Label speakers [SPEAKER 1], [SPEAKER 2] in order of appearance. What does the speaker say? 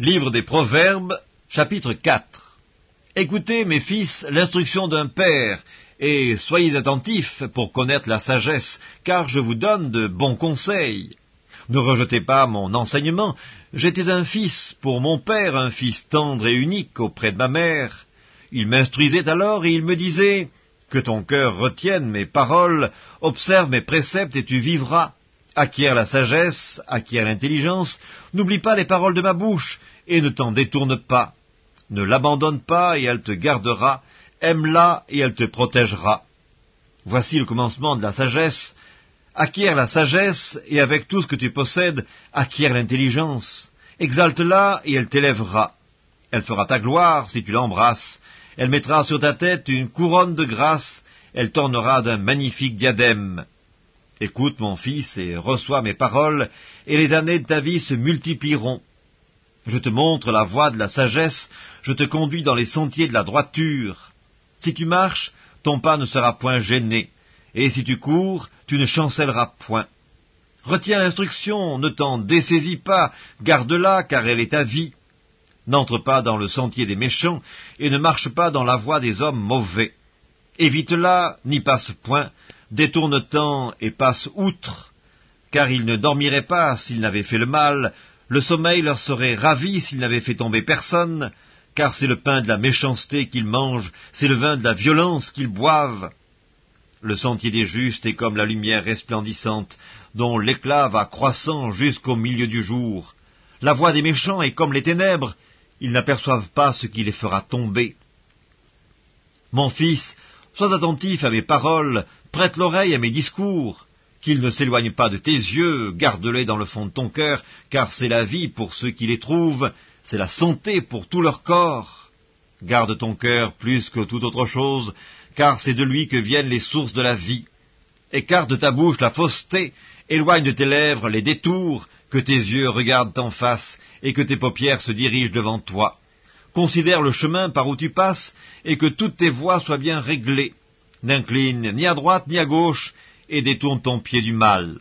[SPEAKER 1] Livre des Proverbes, chapitre 4 Écoutez, mes fils, l'instruction d'un père, et soyez attentifs pour connaître la sagesse, car je vous donne de bons conseils. Ne rejetez pas mon enseignement, j'étais un fils pour mon père, un fils tendre et unique auprès de ma mère. Il m'instruisait alors et il me disait, Que ton cœur retienne mes paroles, observe mes préceptes et tu vivras. Acquiert la sagesse, acquiert l'intelligence, n'oublie pas les paroles de ma bouche, et ne t'en détourne pas. Ne l'abandonne pas, et elle te gardera, aime-la, et elle te protégera. Voici le commencement de la sagesse. Acquiert la sagesse, et avec tout ce que tu possèdes, acquiert l'intelligence. Exalte-la, et elle t'élèvera. Elle fera ta gloire si tu l'embrasses. Elle mettra sur ta tête une couronne de grâce, elle t'ornera d'un magnifique diadème. Écoute, mon fils, et reçois mes paroles, et les années de ta vie se multiplieront. Je te montre la voie de la sagesse, je te conduis dans les sentiers de la droiture. Si tu marches, ton pas ne sera point gêné, et si tu cours, tu ne chancelleras point. Retiens l'instruction, ne t'en dessaisis pas, garde-la, car elle est ta vie. N'entre pas dans le sentier des méchants, et ne marche pas dans la voie des hommes mauvais. Évite-la, n'y passe point, détourne-t'en et passe outre, car ils ne dormiraient pas s'ils n'avaient fait le mal, le sommeil leur serait ravi s'ils n'avaient fait tomber personne, car c'est le pain de la méchanceté qu'ils mangent, c'est le vin de la violence qu'ils boivent. Le sentier des justes est comme la lumière resplendissante, dont l'éclat va croissant jusqu'au milieu du jour. La voix des méchants est comme les ténèbres, ils n'aperçoivent pas ce qui les fera tomber. Mon fils, sois attentif à mes paroles, prête l'oreille à mes discours, qu'ils ne s'éloignent pas de tes yeux, garde-les dans le fond de ton cœur, car c'est la vie pour ceux qui les trouvent, c'est la santé pour tout leur corps. Garde ton cœur plus que toute autre chose, car c'est de lui que viennent les sources de la vie. Écarte ta bouche la fausseté, éloigne de tes lèvres les détours, que tes yeux regardent en face, et que tes paupières se dirigent devant toi. Considère le chemin par où tu passes, et que toutes tes voies soient bien réglées n'incline ni à droite ni à gauche, et détourne ton pied du mal.